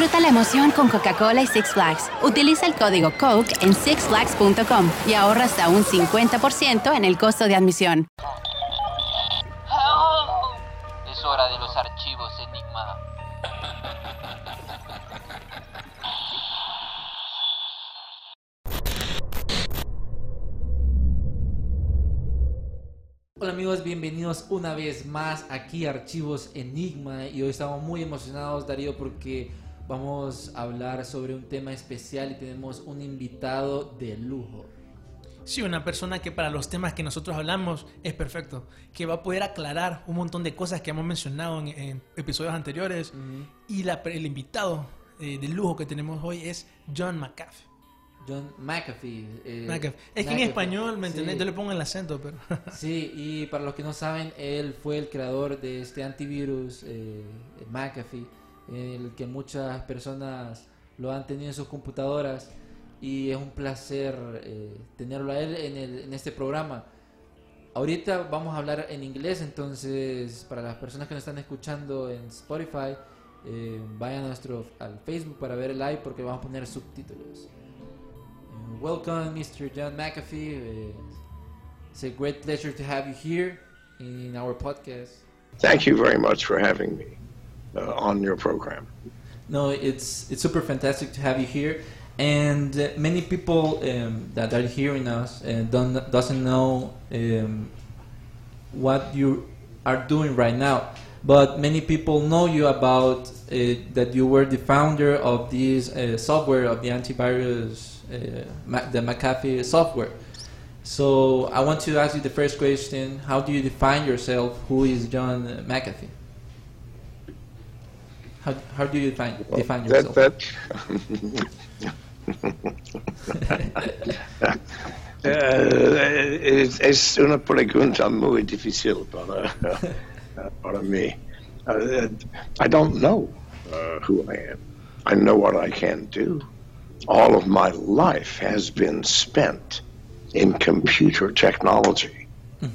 Disfruta la emoción con Coca-Cola y Six Flags. Utiliza el código COKE en sixflags.com y ahorra hasta un 50% en el costo de admisión. Es hora de los archivos Enigma. Hola amigos, bienvenidos una vez más aquí a Archivos Enigma y hoy estamos muy emocionados Darío porque vamos a hablar sobre un tema especial y tenemos un invitado de lujo. Sí, una persona que para los temas que nosotros hablamos es perfecto, que va a poder aclarar un montón de cosas que hemos mencionado en, en episodios anteriores. Y la- el invitado eh, de lujo que tenemos hoy es John McAfee. John McAfee. eh, McAfee. Es que en español, ¿me entendés? Sí. Yo le pongo el acento, pero... Sí, y para los que no saben, él fue el creador de este antivirus, eh, McAfee, el que muchas personas lo han tenido en sus computadoras y es un placer eh, tenerlo a él en, el- en este programa. Ahorita vamos a hablar en inglés, entonces para las personas que nos están escuchando en Spotify, eh, vayan a nuestro al Facebook para ver el live porque vamos a poner subtítulos. Uh, welcome, Mr. John McAfee. Uh, it's a great pleasure to have you here in our podcast. Thank you very much for having me uh, on your program. No, it's it's super fantastic to have you here, and uh, many people um, that are hearing us uh, don't doesn't know um, what you are doing right now. But many people know you about uh, that you were the founder of this uh, software of the antivirus, uh, the McAfee software. So I want to ask you the first question: How do you define yourself? Who is John McAfee? How, how do you define define yourself? that Eh, es, es una pregunta muy difícil para, para mí. Uh, I don't know uh, who I am. I know what I can do. All of my life has been spent in computer technology.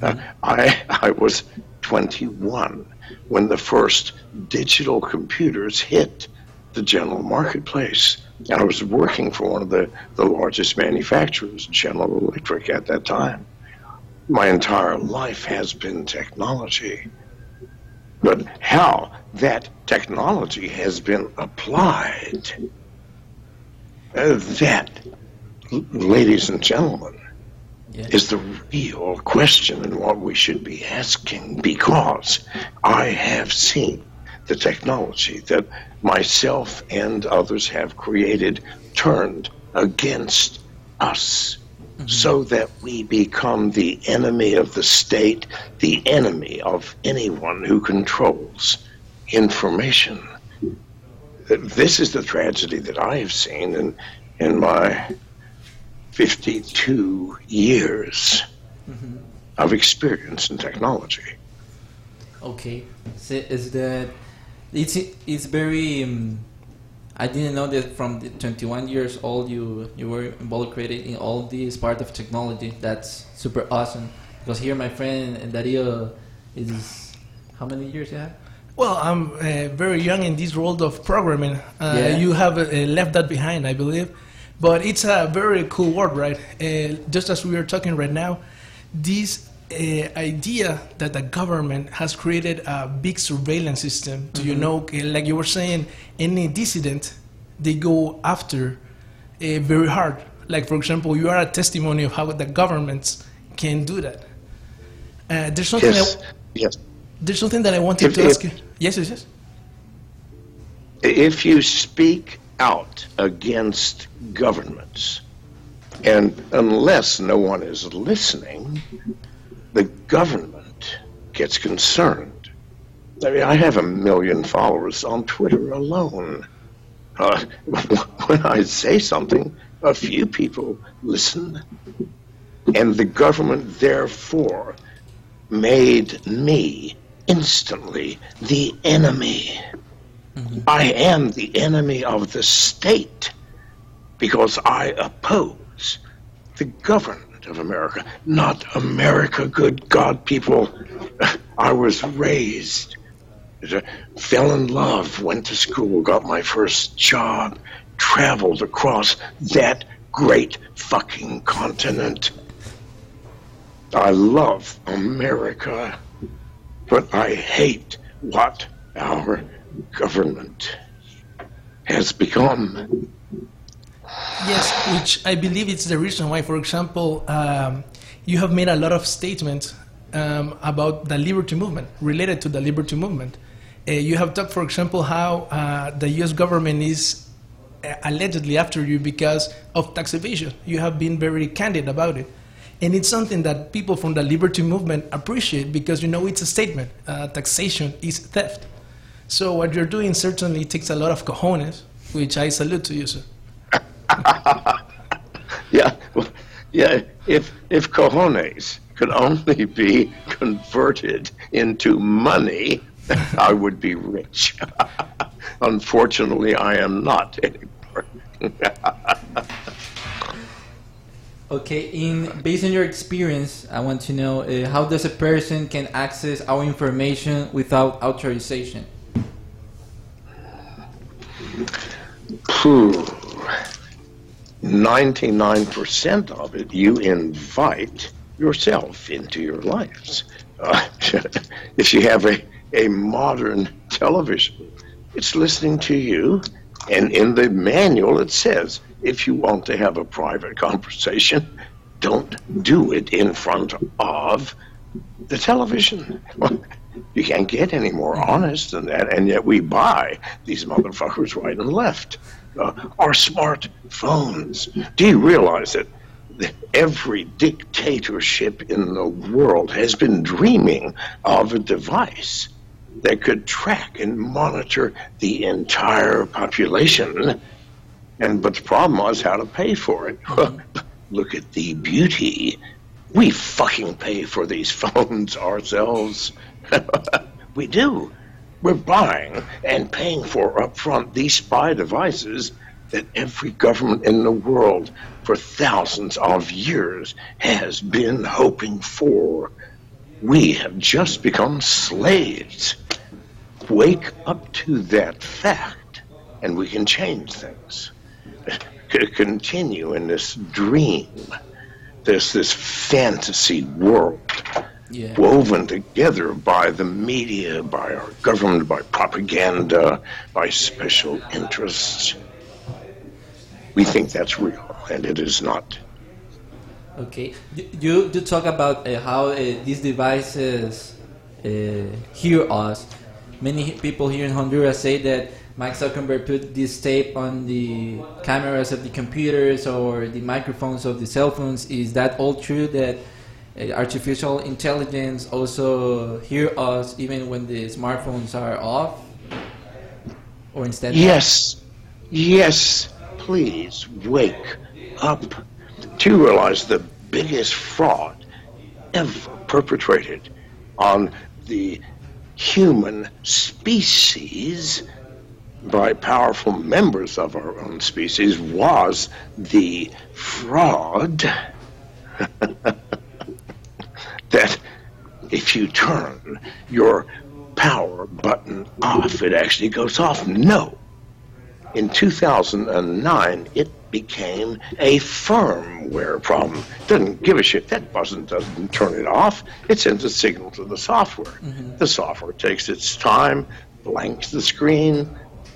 Uh, I, I was 21 when the first digital computers hit the general marketplace. And I was working for one of the, the largest manufacturers, General Electric, at that time. My entire life has been technology. But how that technology has been applied, uh, that, ladies and gentlemen, Yeah. is the real question and what we should be asking because I have seen the technology that myself and others have created turned against us mm-hmm. so that we become the enemy of the state, the enemy of anyone who controls information. This is the tragedy that I have seen in, in my 52 years of experience in technology. Okay, so is that it's it's very. Um, I didn't know that from the 21 years old you you were involved in all these part of technology. That's super awesome. Because here my friend Dario is how many years you have? Well, I'm uh, very young in this world of programming. Uh, Yeah. You have uh, left that behind, I believe. But it's a very cool world, right? Uh, just as we are talking right now, this uh, idea that the government has created a big surveillance system to, you know, uh, like you were saying, any dissident, they go after uh, very hard. Like, for example, you are a testimony of how the governments can do that. Uh, there's something. Yes, I, yes. there's something that I wanted If- to if- ask you. Yes, yes, yes. If you speak out against governments, and unless no one is listening, the government gets concerned. I mean, I have a million followers on Twitter alone. Uh, when I say something, a few people listen, and the government, therefore, made me instantly the enemy. Mm-hmm. I am the enemy of the state because I oppose the government of America, not America, good God, people. I was raised, fell in love, went to school, got my first job, traveled across that great fucking continent. I love America, but I hate what our government has become. Yes, which I believe it's the reason why, for example, um, you have made a lot of statements um, about the liberty movement, related to the liberty movement. Uh, you have talked, for example, how uh, the US government is uh, allegedly after you because of tax evasion. You have been very candid about it. And it's something that people from the liberty movement appreciate because you know it's a statement. Uh, taxation is theft. So what you're doing certainly takes a lot of cojones, which I salute to you, sir. yeah, well, yeah. If if cojones could only be converted into money, I would be rich. Unfortunately, I am not anymore. Okay, in based on your experience, I want to know uh, how does a person can access our information without authorization? Phew. 99% of it you invite yourself into your lives. Uh, if you have a, a modern television, it's listening to you, and in the manual it says if you want to have a private conversation, don't do it in front of the television. you can't get any more honest than that, and yet we buy these motherfuckers right and left. Uh, our smartphones. Do you realize that every dictatorship in the world has been dreaming of a device that could track and monitor the entire population? And but the problem was how to pay for it. Look at the beauty. We fucking pay for these phones ourselves. we do. We're buying and paying for upfront these spy devices that every government in the world for thousands of years has been hoping for. We have just become slaves. Wake up to that fact, and we can change things continue in this dream, this this fantasy world yeah. woven together by the media, by our government, by propaganda, by special interests. We think that's real, and it is not. Okay, you do talk about uh, how uh, these devices uh, hear us. Many people here in Honduras say that Mike Zuckerberg put this tape on the cameras of the computers or the microphones of the cell phones. Is that all true that uh, artificial intelligence also hear us even when the smartphones are off? Or instead? Yes. Yes. Please wake up to realize the biggest fraud ever perpetrated on the human species by powerful members of our own species was the fraud that if you turn your power button off, it actually goes off. No. In 2009, it became a firmware problem. Doesn't give a shit. That button doesn't turn it off. It sends a signal to the software. Mm-hmm. The software takes its time, blanks the screen,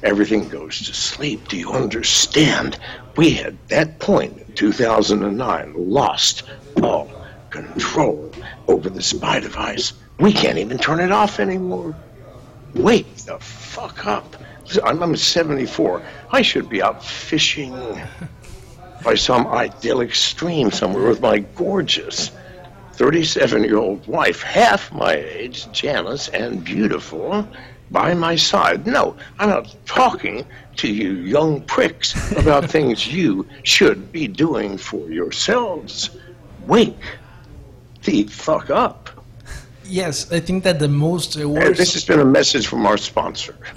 everything goes to sleep. Do you understand? We had that point in 2009 lost all control over the spy device. We can't even turn it off anymore. Wake the fuck up. I'm 74. I should be out fishing by some idyllic stream somewhere with my gorgeous 37 year old wife, half my age, Janice, and beautiful by my side. No, I'm not talking to you young pricks about things you should be doing for yourselves. Wake the fuck up. yes, I think that the most uh, And worst. this has been a message from our sponsor.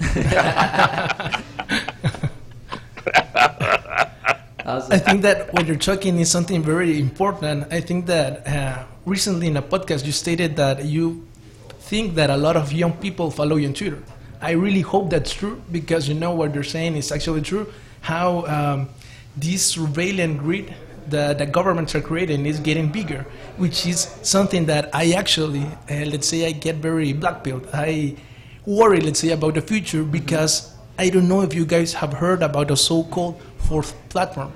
I think that what you're talking is something very important. I think that uh, recently in a podcast you stated that you think that a lot of young people follow you on Twitter. I really hope that's true because you know what they're saying is actually true. How um, this surveillance grid that the governments are creating is getting bigger, which is something that I actually, uh, let's say, I get very blackpilled. I worry, let's say, about the future because I don't know if you guys have heard about the so-called fourth platform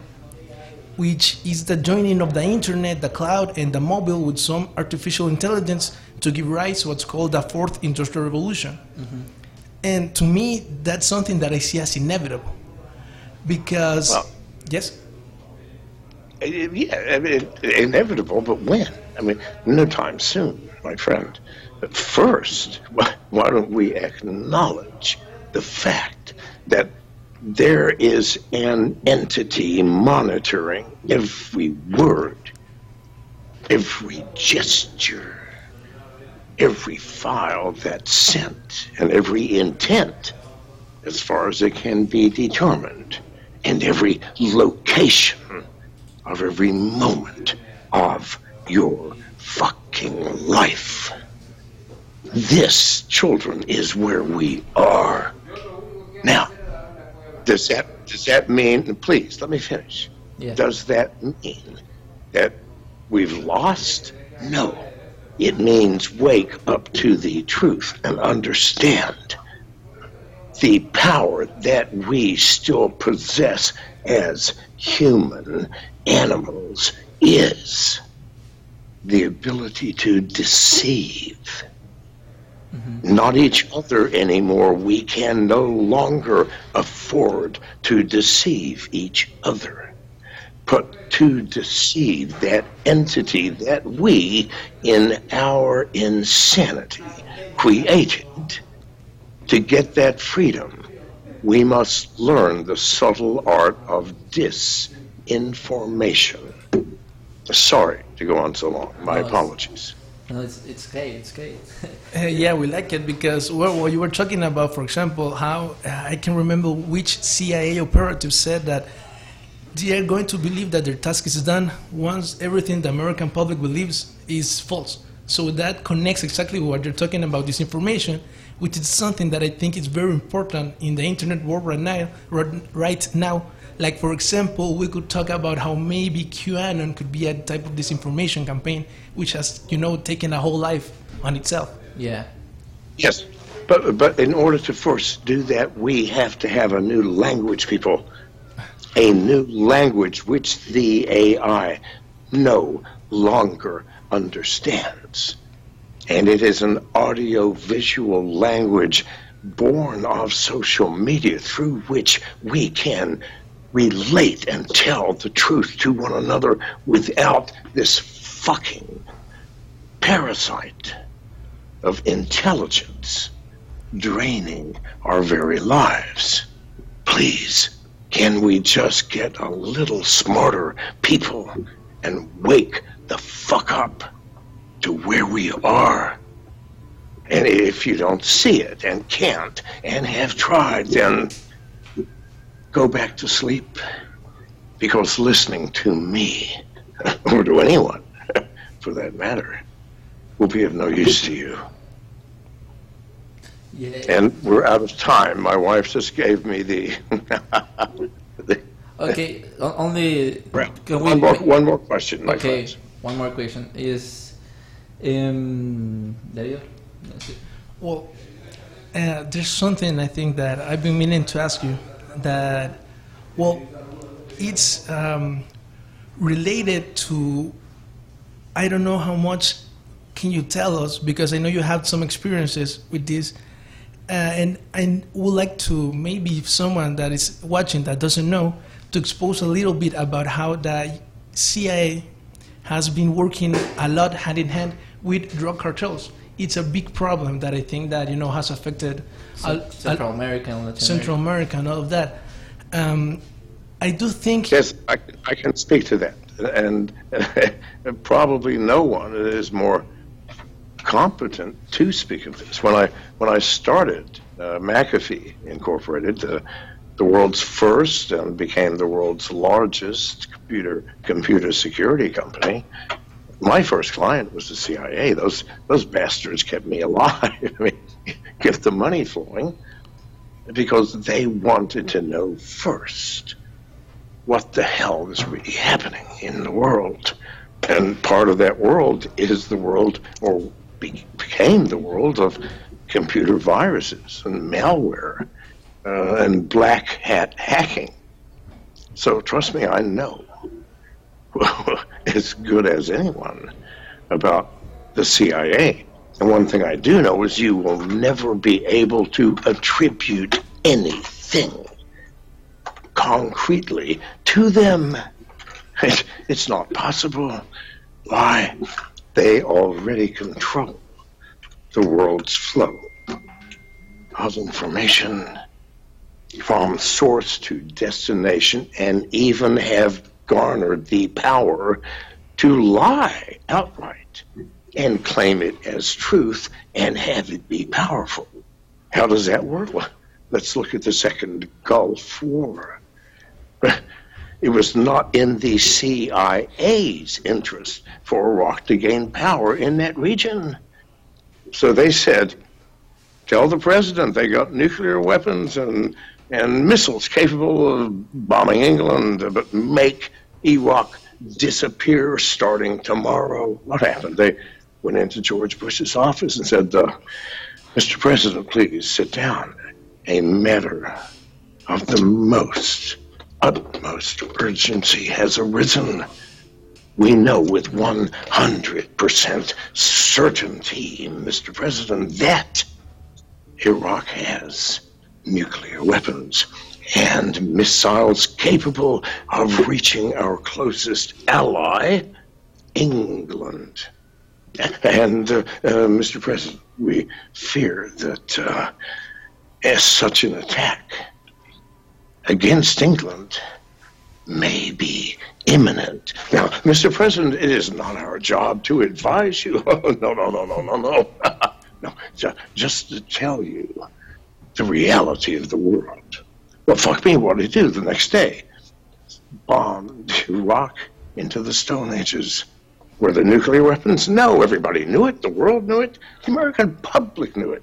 which is the joining of the internet, the cloud, and the mobile with some artificial intelligence to give rise to what's called the fourth industrial revolution. And to me, that's something that I see as inevitable. Because, Well- yes, Uh, Yeah, I mean, inevitable, but when? I mean, no time soon, my friend. But first, why, why don't we acknowledge the fact that there is an entity monitoring every word, every gesture, every file that's sent, and every intent, as far as it can be determined, and every location of every moment of your fucking life. This, children, is where we are. Now, does that does that mean please let me finish. Yeah. Does that mean that we've lost? No. It means wake up to the truth and understand the power that we still possess as human animals is the ability to deceive. Mm-hmm. Not each other anymore. We can no longer afford to deceive each other, but to deceive that entity that we, in our insanity, created. To get that freedom, we must learn the subtle art of disinformation. Sorry to go on so long. My apologies. No, it's it's great. It's great. Uh, yeah, we like it because well, what you were talking about, for example, how uh, I can remember which CIA operative said that they are going to believe that their task is done once everything the American public believes is false. So that connects exactly what you're talking about, this information, which is something that I think is very important in the internet world right now. Right right now, like for example, we could talk about how maybe QAnon could be a type of disinformation campaign, which has you know taken a whole life on itself. yeah. Yes, but but in order to first do that, we have to have a new language, people. A new language which the AI no longer understands. And it is an audio-visual language born of social media through which we can relate and tell the truth to one another without this fucking parasite of intelligence draining our very lives. Please, can we just get a little smarter, people, and wake the fuck up to where we are? And if you don't see it and can't and have tried, then go back to sleep. Because listening to me, or to anyone for that matter, will be of no use to you. Yeah. And we're out of time. My wife just gave me the. the Okay. Only. Can we? one, more, one more question, my okay. friends. One more question is. Um. Darío? That's it. Well, uh, there's something I think that I've been meaning to ask you. That, well, it's um, related to. I don't know how much can you tell us because I know you have some experiences with this, uh, and I would like to maybe if someone that is watching that doesn't know to expose a little bit about how the CIA has been working a lot hand in hand with drug cartels. It's a big problem that I think that you know has affected a- a- Central America and Latin Central America. America and all of that. Um, I do think Yes, I, I can speak to that. And probably no one is more competent to speak of this. When I when I started uh, McAfee Incorporated, uh, the world's first and became the world's largest computer computer security company. My first client was the CIA. Those those bastards kept me alive. I mean, kept the money flowing because they wanted to know first what the hell is really happening in the world. And part of that world is the world, or be, became the world of computer viruses and malware uh, and black hat hacking. So trust me, I know as good as anyone about the CIA. And one thing I do know is you will never be able to attribute anything concretely to them. It, it's not possible. Why? They already control the world's flow of information from source to destination and even have garnered the power to lie outright and claim it as truth and have it be powerful. How does that work? Let's look at the Second Gulf War. It was not in the CIA's interest for Iraq to gain power in that region. So they said, tell the president they got nuclear weapons and and missiles capable of bombing England, but make Iraq disappear starting tomorrow. What happened? They went into George Bush's office and said, uh, Mr. President, please sit down. A matter of the most utmost urgency has arisen. We know with 100% certainty, Mr. President, that Iraq has nuclear weapons and missiles capable of reaching our closest ally, England. And, uh, uh, Mr. President, we fear that uh, as such an attack against England may be imminent. Now, Mr. President, it is not our job to advise you. No, no, no, no, no, no. no, just to tell you the reality of the world. Well, fuck me, what do he do the next day? Bombed Iraq into the Stone Ages. Were the nuclear weapons? No, everybody knew it. The world knew it. The American public knew it.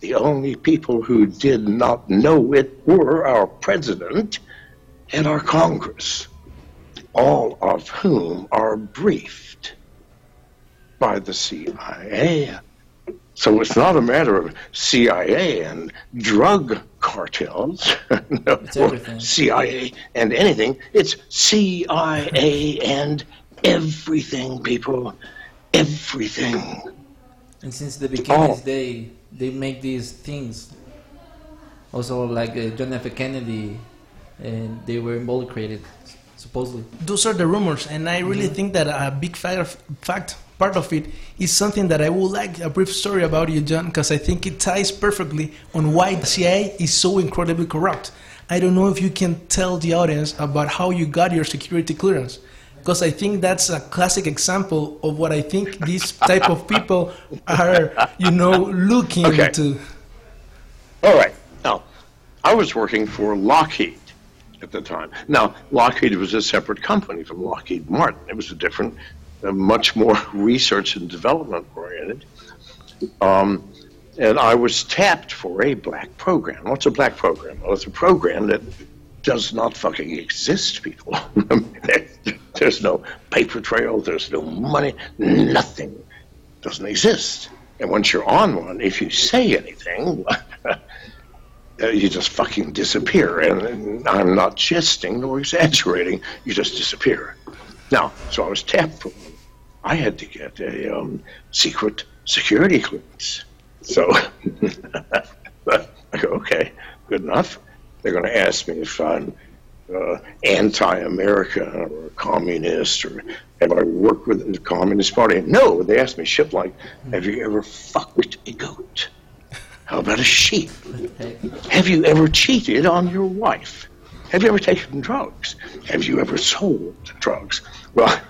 The only people who did not know it were our president and our Congress, all of whom are briefed by the CIA so it's not a matter of CIA and drug cartels, no, CIA and anything. It's CIA and everything, people. Everything. And since the beginning, oh. they they make these things. Also, like uh, John F. Kennedy, and they were involucrated, supposedly. Those are the rumors, and I really mm-hmm. think that a big fact, fact part of it is something that I would like a brief story about you, John, because I think it ties perfectly on why the CIA is so incredibly corrupt. I don't know if you can tell the audience about how you got your security clearance, because I think that's a classic example of what I think these type of people are, you know, looking okay. into. All right. Now, I was working for Lockheed at the time. Now, Lockheed was a separate company from Lockheed Martin. It was a different much more research and development oriented. Um, and I was tapped for a black program. What's a black program? Well, it's a program that does not fucking exist, people. there's no paper trail, there's no money, nothing doesn't exist. And once you're on one, if you say anything, you just fucking disappear. And, I'm not jesting nor exaggerating, you just disappear. Now, so I was tapped for. I had to get a um, secret security clearance. So I go, okay, good enough. They're going to ask me if I'm uh, anti-American or a communist or have I worked with the Communist Party? No, they asked me shit like, have you ever fucked a goat? How about a sheep? Have you ever cheated on your wife? Have you ever taken drugs? Have you ever sold drugs? Well,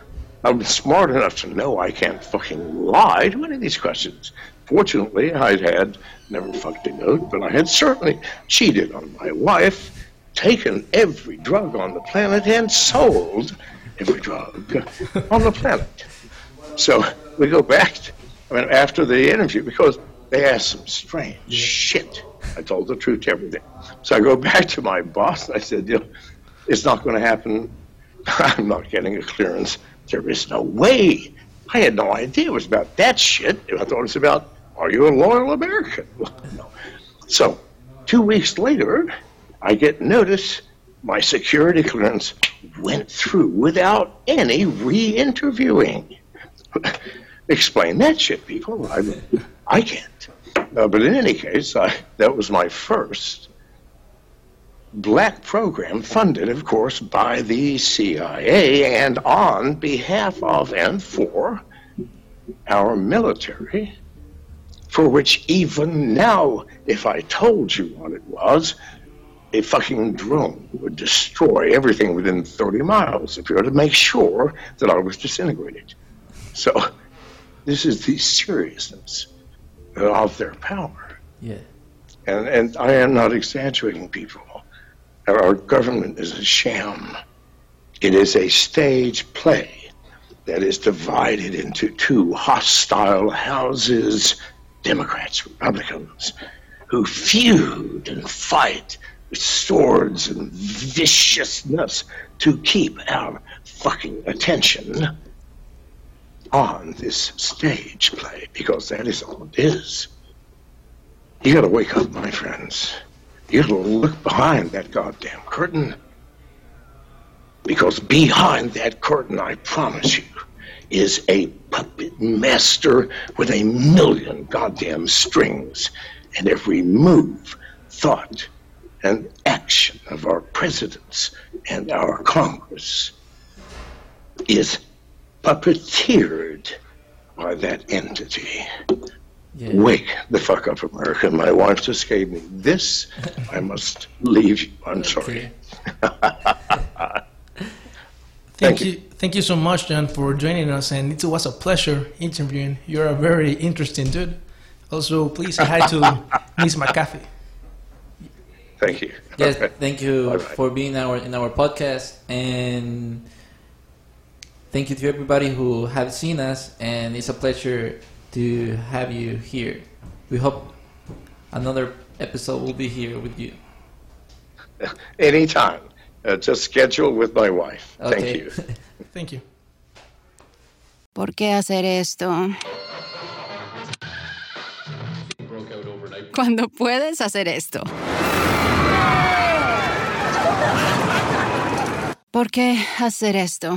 I'm smart enough to know I can't fucking lie to any of these questions. Fortunately, I'd had never fucked a goat, but I had certainly cheated on my wife, taken every drug on the planet, and sold every drug on the planet. So we go back, to, I mean, after the interview, because they asked some strange shit. I told the truth to everything. So I go back to my boss and I said, you know, it's not going to happen. I'm not getting a clearance. There is no way. I had no idea it was about that shit. I thought it was about, are you a loyal American? no. So two weeks later, I get notice my security clearance went through without any re-interviewing. Explain that shit, people. I, I can't. Uh, but in any case, I, that was my first black program funded, of course, by the CIA and on behalf of and for our military, for which even now, if I told you what it was, a fucking drone would destroy everything within 30 miles if you were to make sure that I was disintegrated. So, this is the seriousness of their power. Yeah. And, and I am not exaggerating, people. Our government is a sham. It is a stage play that is divided into two hostile houses Democrats, Republicans, who feud and fight with swords and viciousness to keep our fucking attention on this stage play because that is all it is. You gotta wake up, my friends. You gotta look behind that goddamn curtain. Because behind that curtain, I promise you, is a puppet master with a million goddamn strings. And every move, thought, and action of our presidents and our Congress is puppeteered by that entity. Yeah. Wake the fuck up, America. My wife just gave me this. I must leave you. I'm sorry. Thank, Thank you. you. Thank you so much, John, for joining us. And it was a pleasure interviewing. You're a very interesting dude. Also, please say hi to Miss McAfee. Thank you. Yes, Okay. thank you Bye-bye. for being our in our podcast, and thank you to everybody who have seen us. And it's a pleasure to have you here. We hope another episode will be here with you. Anytime. Uh, just schedule with my wife. Thank you. Thank you. ¿Por qué hacer esto? Cuando puedes hacer esto. ¿Por qué hacer esto?